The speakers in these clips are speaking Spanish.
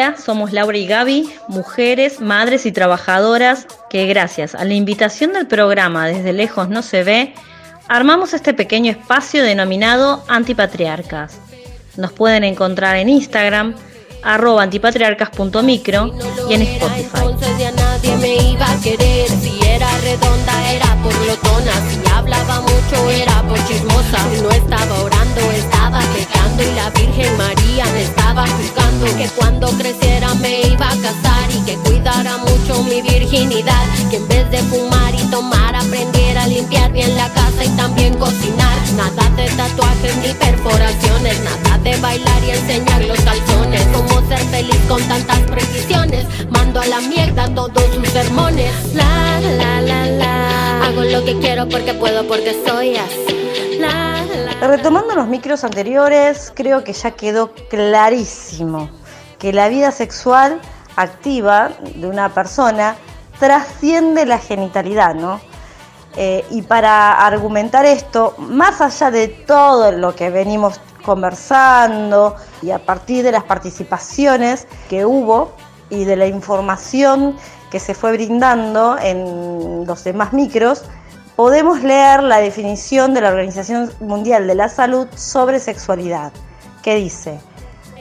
Somos Laura y Gaby, mujeres, madres y trabajadoras que gracias a la invitación del programa Desde lejos no se ve, armamos este pequeño espacio denominado Antipatriarcas. Nos pueden encontrar en Instagram, arroba antipatriarcas.micro y en Spotify. Y la Virgen María me estaba juzgando. Que cuando creciera me iba a casar. Y que cuidara mucho mi virginidad. Que en vez de fumar y tomar aprendiera a limpiar bien la casa y también cocinar. Nada de tatuajes ni perforaciones. Nada de bailar y enseñar los calzones. Cómo ser feliz con tantas precisiones. Mando a la mierda todos sus sermones. La, la, la, la. Hago lo que quiero porque puedo, porque soy así. Retomando los micros anteriores, creo que ya quedó clarísimo que la vida sexual activa de una persona trasciende la genitalidad, ¿no? Eh, y para argumentar esto, más allá de todo lo que venimos conversando y a partir de las participaciones que hubo y de la información que se fue brindando en los demás micros, podemos leer la definición de la Organización Mundial de la Salud sobre sexualidad, que dice,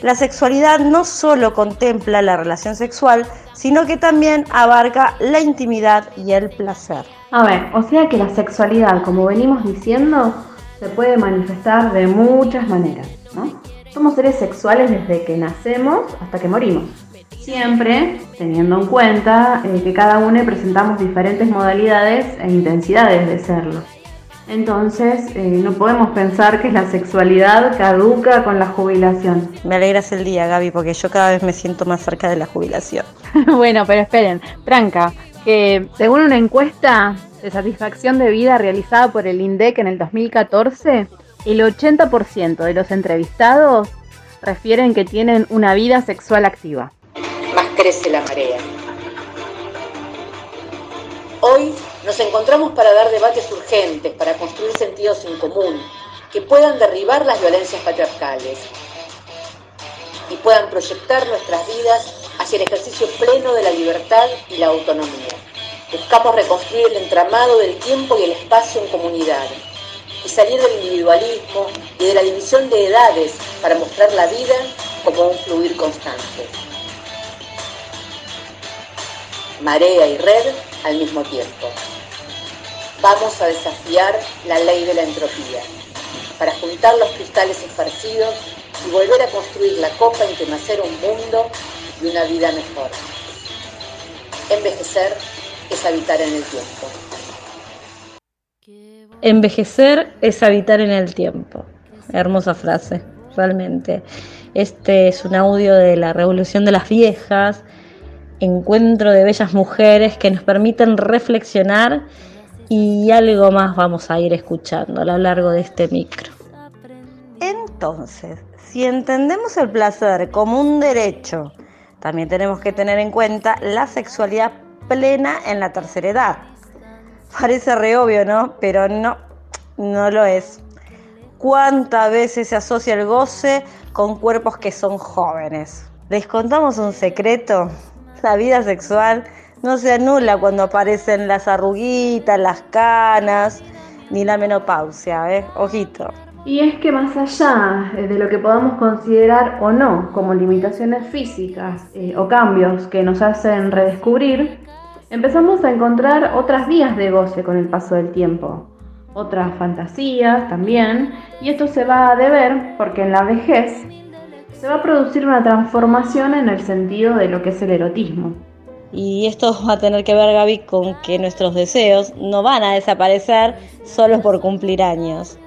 la sexualidad no solo contempla la relación sexual, sino que también abarca la intimidad y el placer. A ver, o sea que la sexualidad, como venimos diciendo, se puede manifestar de muchas maneras, ¿no? Somos seres sexuales desde que nacemos hasta que morimos. Siempre teniendo en cuenta eh, que cada uno presentamos diferentes modalidades e intensidades de serlo. Entonces, eh, no podemos pensar que la sexualidad caduca con la jubilación. Me alegras el día, Gaby, porque yo cada vez me siento más cerca de la jubilación. bueno, pero esperen, tranca, que según una encuesta de satisfacción de vida realizada por el INDEC en el 2014, el 80% de los entrevistados refieren que tienen una vida sexual activa. Crece la marea. Hoy nos encontramos para dar debates urgentes, para construir sentidos en común, que puedan derribar las violencias patriarcales y puedan proyectar nuestras vidas hacia el ejercicio pleno de la libertad y la autonomía. Buscamos reconstruir el entramado del tiempo y el espacio en comunidad y salir del individualismo y de la división de edades para mostrar la vida como un fluir constante. Marea y red al mismo tiempo. Vamos a desafiar la ley de la entropía para juntar los cristales esparcidos y volver a construir la copa en que nacer un mundo y una vida mejor. Envejecer es habitar en el tiempo. Envejecer es habitar en el tiempo. Hermosa frase, realmente. Este es un audio de la Revolución de las Viejas, encuentro de bellas mujeres que nos permiten reflexionar y algo más vamos a ir escuchando a lo largo de este micro. Entonces, si entendemos el placer como un derecho, también tenemos que tener en cuenta la sexualidad plena en la tercera edad. Parece re obvio, ¿no? Pero no, no lo es. ¿Cuántas veces se asocia el goce con cuerpos que son jóvenes? ¿Les contamos un secreto? La vida sexual no se anula cuando aparecen las arruguitas, las canas, ni la menopausia, ¿eh? Ojito. Y es que más allá eh, de lo que podamos considerar o no como limitaciones físicas eh, o cambios que nos hacen redescubrir, empezamos a encontrar otras vías de goce con el paso del tiempo, otras fantasías también, y esto se va a deber porque en la vejez se va a producir una transformación en el sentido de lo que es el erotismo. Y esto va a tener que ver, Gaby, con que nuestros deseos no van a desaparecer solo por cumplir años.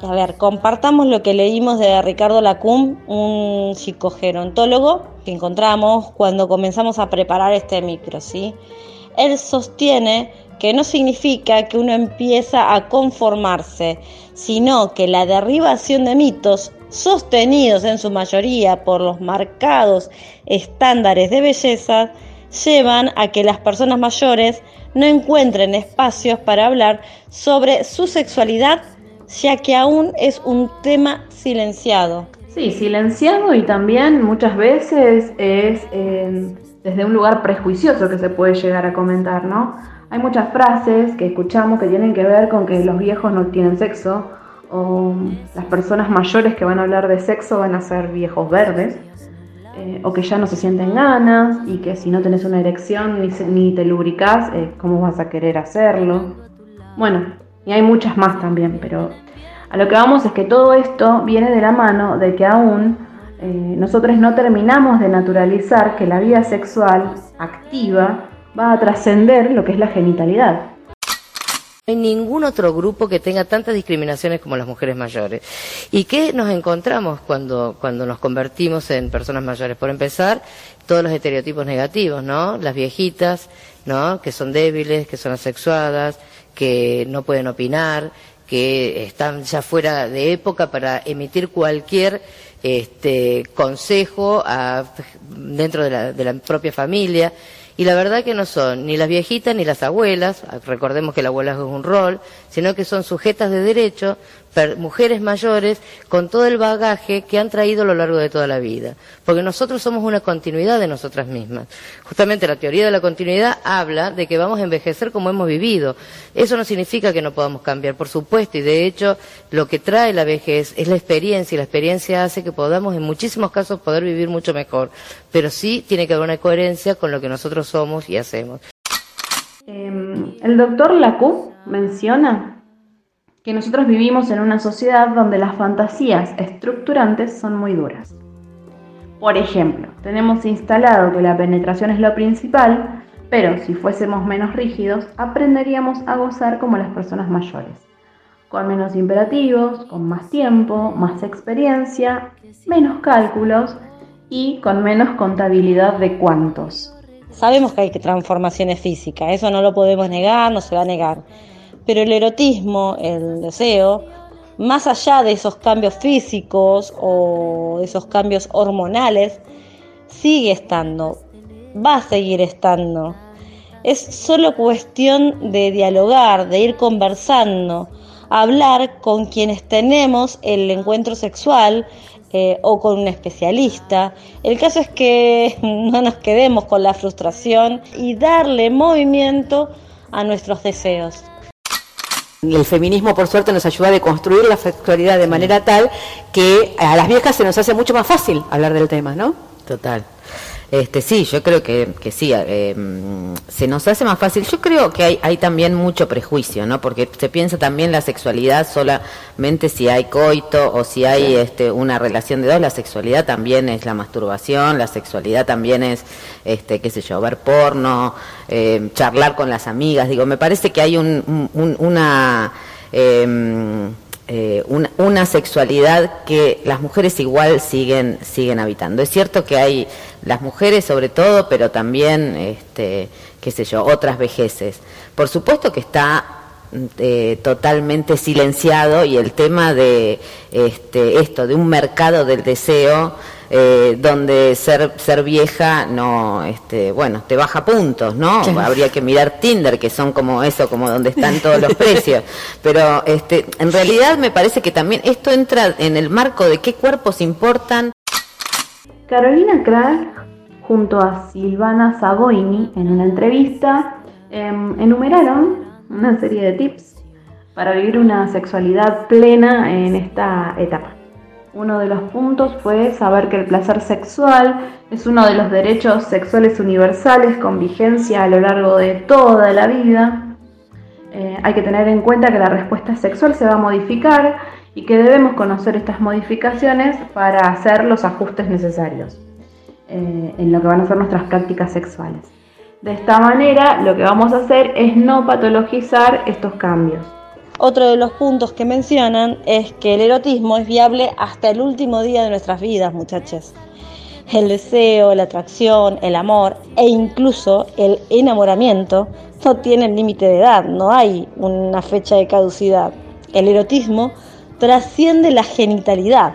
A ver, compartamos lo que leímos de Ricardo Lacum, un psicogerontólogo que encontramos cuando comenzamos a preparar este micro, ¿sí? Él sostiene que no significa que uno empieza a conformarse, sino que la derribación de mitos sostenidos en su mayoría por los marcados estándares de belleza, llevan a que las personas mayores no encuentren espacios para hablar sobre su sexualidad, ya que aún es un tema silenciado. Sí, silenciado y también muchas veces es eh, desde un lugar prejuicioso que se puede llegar a comentar, ¿no? Hay muchas frases que escuchamos que tienen que ver con que los viejos no tienen sexo o las personas mayores que van a hablar de sexo van a ser viejos verdes eh, o que ya no se sienten ganas y que si no tenés una erección ni, te lubricás, eh, ¿cómo vas a querer hacerlo? Bueno, y hay muchas más también, pero a lo que vamos es que todo esto viene de la mano de que aún eh, nosotros no terminamos de naturalizar que la vida sexual activa va a trascender lo que es la genitalidad. No hay ningún otro grupo que tenga tantas discriminaciones como las mujeres mayores. ¿Y qué nos encontramos cuando, cuando nos convertimos en personas mayores? Por empezar, todos los estereotipos negativos, ¿no? Las viejitas, ¿no? Que son débiles, que son asexuadas, que no pueden opinar, que están ya fuera de época para emitir cualquier este, consejo dentro de la, de la propia familia. Y la verdad que no son ni las viejitas ni las abuelas, recordemos que la abuela es un rol, sino que son sujetas de derecho, mujeres mayores, con todo el bagaje que han traído a lo largo de toda la vida. Porque nosotros somos una continuidad de nosotras mismas. Justamente la teoría de la continuidad habla de que vamos a envejecer como hemos vivido. Eso no significa que no podamos cambiar, por supuesto, y de hecho lo que trae la vejez es la experiencia, y la experiencia hace que podamos en muchísimos casos poder vivir mucho mejor. Pero sí tiene que haber una coherencia con lo que nosotros somos y hacemos. Em, el doctor Lacu menciona que nosotros vivimos en una sociedad donde las fantasías estructurantes son muy duras. Por ejemplo, tenemos instalado que la penetración es lo principal, pero si fuésemos menos rígidos, aprenderíamos a gozar como las personas mayores, con menos imperativos, con más tiempo, más experiencia, menos cálculos y con menos contabilidad de cuántos. Sabemos que hay transformaciones físicas, eso no lo podemos negar, no se va a negar. Pero el erotismo, el deseo, más allá de esos cambios físicos o esos cambios hormonales, sigue estando, va a seguir estando. Es solo cuestión de dialogar, de ir conversando, hablar con quienes tenemos el encuentro sexual, eh, o con un especialista. El caso es que no nos quedemos con la frustración y darle movimiento a nuestros deseos. El feminismo, por suerte, nos ayuda a deconstruir la sexualidad de manera tal que a las viejas se nos hace mucho más fácil hablar del tema, ¿no? Total. Este, sí, yo creo que, que sí, eh, se nos hace más fácil. Yo creo que hay, hay también mucho prejuicio, ¿no? Porque se piensa también la sexualidad solamente si hay coito o si hay este, una relación de dos. La sexualidad también es la masturbación, la sexualidad también es, este, qué sé yo, ver porno, eh, charlar con las amigas. Digo, me parece que hay un, una... Eh, eh, una, sexualidad que las mujeres igual siguen, siguen habitando. Es cierto que hay las mujeres sobre todo, pero también, este, qué sé yo, otras vejeces. Por supuesto que está eh, totalmente silenciado y el tema de este, esto, de un mercado del deseo, eh, donde ser, ser vieja no, este, bueno, te baja puntos, ¿no? Habría que mirar Tinder, que son como eso, como donde están todos los precios. Pero este, en realidad me parece que también esto entra en el marco de qué cuerpos importan. Carolina Crack junto a Silvana Sagoini en una entrevista em, enumeraron una serie de tips para vivir una sexualidad plena en esta etapa. Uno de los puntos fue saber que el placer sexual es uno de los derechos sexuales universales con vigencia a lo largo de toda la vida. Eh, hay que tener en cuenta que la respuesta sexual se va a modificar y que debemos conocer estas modificaciones para hacer los ajustes necesarios eh, en lo que van a ser nuestras prácticas sexuales. De esta manera, lo que vamos a hacer es no patologizar estos cambios. Otro de los puntos que mencionan es que el erotismo es viable hasta el último día de nuestras vidas, muchachos. El deseo, la atracción, el amor e incluso el enamoramiento no tienen límite de edad, no hay una fecha de caducidad. El erotismo trasciende la genitalidad.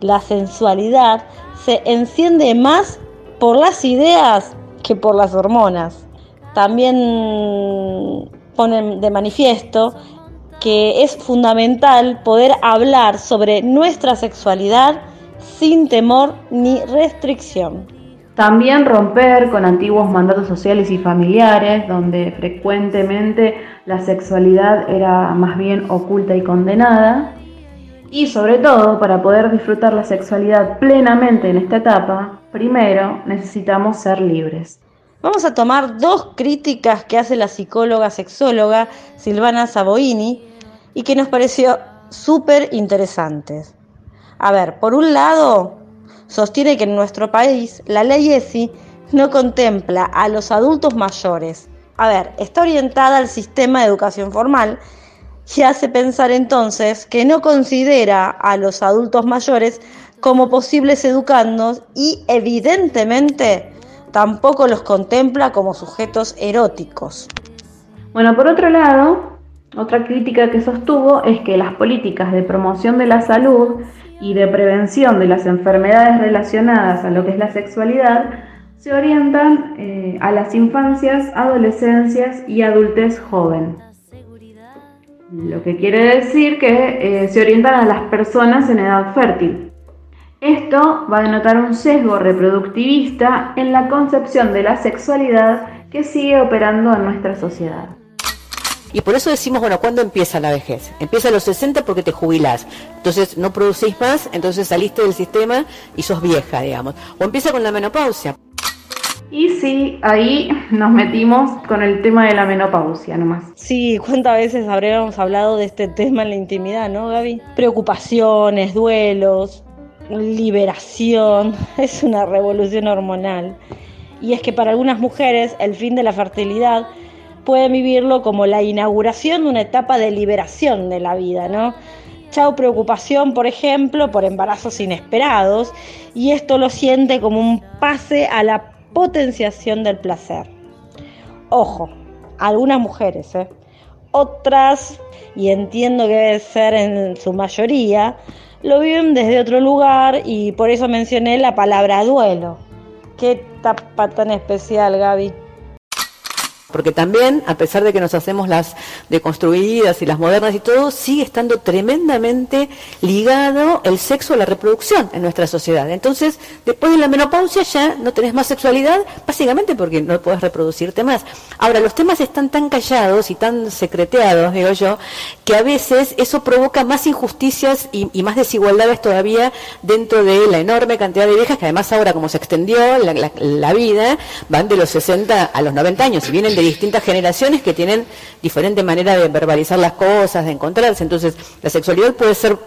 La sensualidad se enciende más por las ideas que por las hormonas. También ponen de manifiesto que es fundamental poder hablar sobre nuestra sexualidad sin temor ni restricción. También romper con antiguos mandatos sociales y familiares, donde frecuentemente la sexualidad era más bien oculta y condenada. Y sobre todo, para poder disfrutar la sexualidad plenamente en esta etapa, primero necesitamos ser libres. Vamos a tomar dos críticas que hace la psicóloga sexóloga Silvana Saboini y que nos pareció súper interesantes. A ver, por un lado, sostiene que en nuestro país la ley ESI no contempla a los adultos mayores. A ver, está orientada al sistema de educación formal y hace pensar entonces que no considera a los adultos mayores como posibles educandos y evidentemente tampoco los contempla como sujetos eróticos. Bueno, por otro lado, otra crítica que sostuvo es que las políticas de promoción de la salud y de prevención de las enfermedades relacionadas a lo que es la sexualidad se orientan eh, a las infancias, adolescencias y adultez joven. Lo que quiere decir que eh, se orientan a las personas en edad fértil. Esto va a denotar un sesgo reproductivista en la concepción de la sexualidad que sigue operando en nuestra sociedad. Y por eso decimos, bueno, ¿cuándo empieza la vejez? Empieza a los 60 porque te jubilás. Entonces no producís más, entonces saliste del sistema y sos vieja, digamos. O empieza con la menopausia. Y sí, ahí nos metimos con el tema de la menopausia nomás. Sí, ¿cuántas veces habríamos hablado de este tema en la intimidad, no, Gaby? Preocupaciones, duelos, liberación, es una revolución hormonal. Y es que para algunas mujeres el fin de la fertilidad pueden vivirlo como la inauguración de una etapa de liberación de la vida, ¿no? Chao preocupación, por ejemplo, por embarazos inesperados, y esto lo siente como un pase a la potenciación del placer. Ojo, algunas mujeres, ¿eh? otras, y entiendo que debe ser en su mayoría, lo viven desde otro lugar y por eso mencioné la palabra duelo. Qué tapa tan especial, Gaby. Porque también, a pesar de que nos hacemos las deconstruidas y las modernas y todo, sigue estando tremendamente ligado el sexo a la reproducción en nuestra sociedad. Entonces, después de la menopausia ya no tenés más sexualidad, básicamente porque no puedes reproducirte más. Ahora, los temas están tan callados y tan secreteados, digo yo, que a veces eso provoca más injusticias y, más desigualdades todavía dentro de la enorme cantidad de viejas que además ahora como se extendió la, la vida, van de los 60 a los 90 años y vienen de distintas generaciones que tienen diferente manera de verbalizar las cosas, de encontrarse. Entonces, la sexualidad puede ser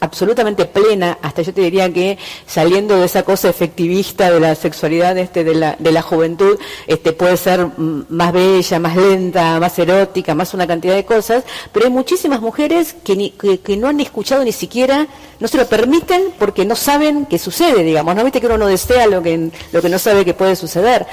absolutamente plena, hasta yo te diría que saliendo de esa cosa efectivista de la sexualidad este, de, la, de la juventud, este, puede ser más bella, más lenta, más erótica, más una cantidad de cosas, pero hay muchísimas mujeres que, que, no han escuchado ni siquiera, no se lo permiten porque no saben qué sucede, digamos, no viste que uno no desea lo que, lo que no sabe que puede suceder.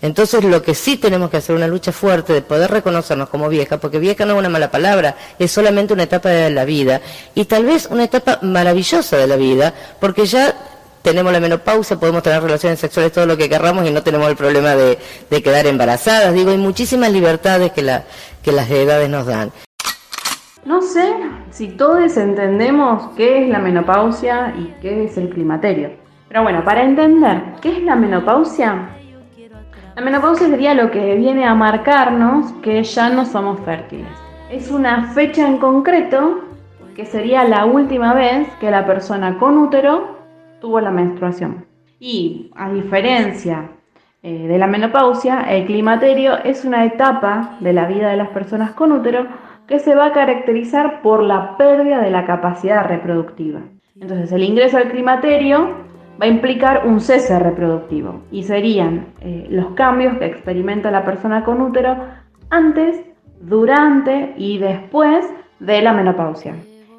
Entonces lo que sí tenemos que hacer una lucha fuerte de poder reconocernos como vieja, porque vieja no es una mala palabra, es solamente una etapa de la vida y tal vez una etapa maravillosa de la vida, porque ya tenemos la menopausia, podemos tener relaciones sexuales todo lo que querramos y no tenemos el problema de, quedar embarazadas. Digo, hay muchísimas libertades que, la, que las edades nos dan. No sé si todos entendemos qué es la menopausia y qué es el climaterio. Pero bueno, para entender qué es la menopausia, la menopausia sería lo que viene a marcarnos que ya no somos fértiles. Es una fecha en concreto que sería la última vez que la persona con útero tuvo la menstruación. Y a diferencia eh, de la menopausia, el climaterio es una etapa de la vida de las personas con útero que se va a caracterizar por la pérdida de la capacidad reproductiva. Entonces el ingreso al climaterio va a implicar un cese reproductivo y serían eh, los cambios que experimenta la persona con útero antes, durante y después de la menopausia.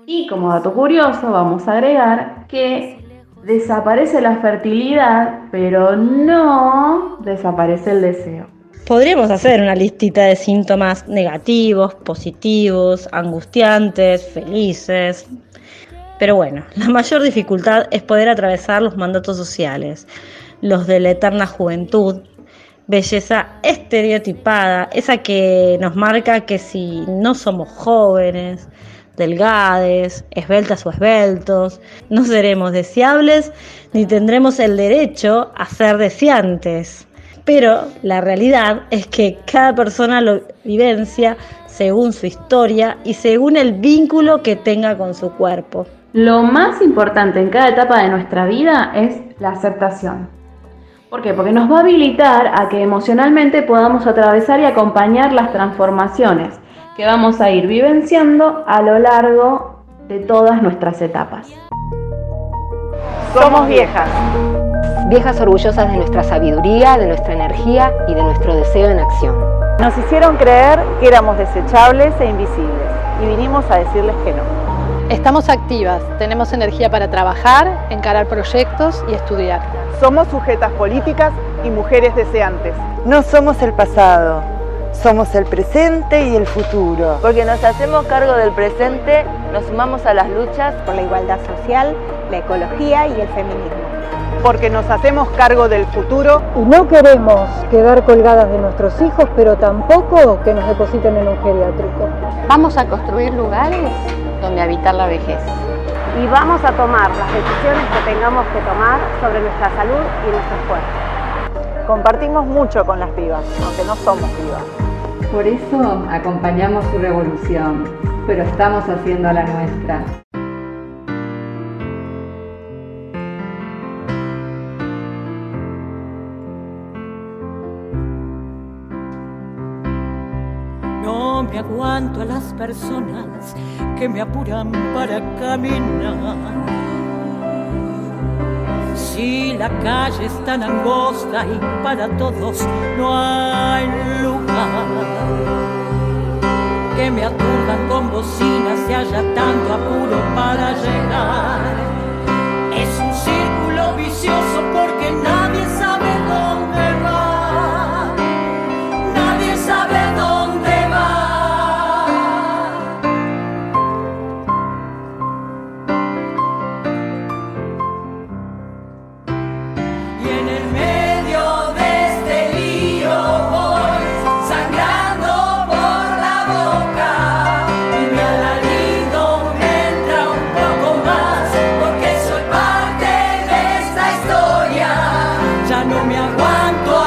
Y como dato curioso vamos a agregar que desaparece la fertilidad, pero no desaparece el deseo. Podríamos hacer una listita de síntomas negativos, positivos, angustiantes, felices. Pero bueno, la mayor dificultad es poder atravesar los mandatos sociales, los de la eterna juventud, belleza estereotipada, esa que nos marca que si no somos jóvenes, delgades, esbeltas o esbeltos, no seremos deseables ni tendremos el derecho a ser deseantes. Pero la realidad es que cada persona lo vivencia según su historia y según el vínculo que tenga con su cuerpo. Lo más importante en cada etapa de nuestra vida es la aceptación. ¿Por qué? Porque nos va a habilitar a que emocionalmente podamos atravesar y acompañar las transformaciones que vamos a ir vivenciando a lo largo de todas nuestras etapas. Somos viejas. Viejas orgullosas de nuestra sabiduría, de nuestra energía y de nuestro deseo en acción. Nos hicieron creer que éramos desechables e invisibles y vinimos a decirles que no. Estamos activas, tenemos energía para trabajar, encarar proyectos y estudiar. Somos sujetas políticas y mujeres deseantes. No somos el pasado, somos el presente y el futuro. Porque nos hacemos cargo del presente, nos sumamos a las luchas por la igualdad social, la ecología y el feminismo. Porque nos hacemos cargo del futuro. Y no queremos quedar colgadas de nuestros hijos, pero tampoco que nos depositen en un geriátrico. Vamos a construir lugares donde habitar la vejez. Y vamos a tomar las decisiones que tengamos que tomar sobre nuestra salud y nuestros cuerpos. Compartimos mucho con las pibas, aunque no somos pibas. Por eso acompañamos su revolución, pero estamos haciendo la nuestra. Aguanto a las personas que me apuran para caminar. Si la calle es tan angosta y para todos no hay lugar, que me aturdan con bocinas y haya tanto apuro para no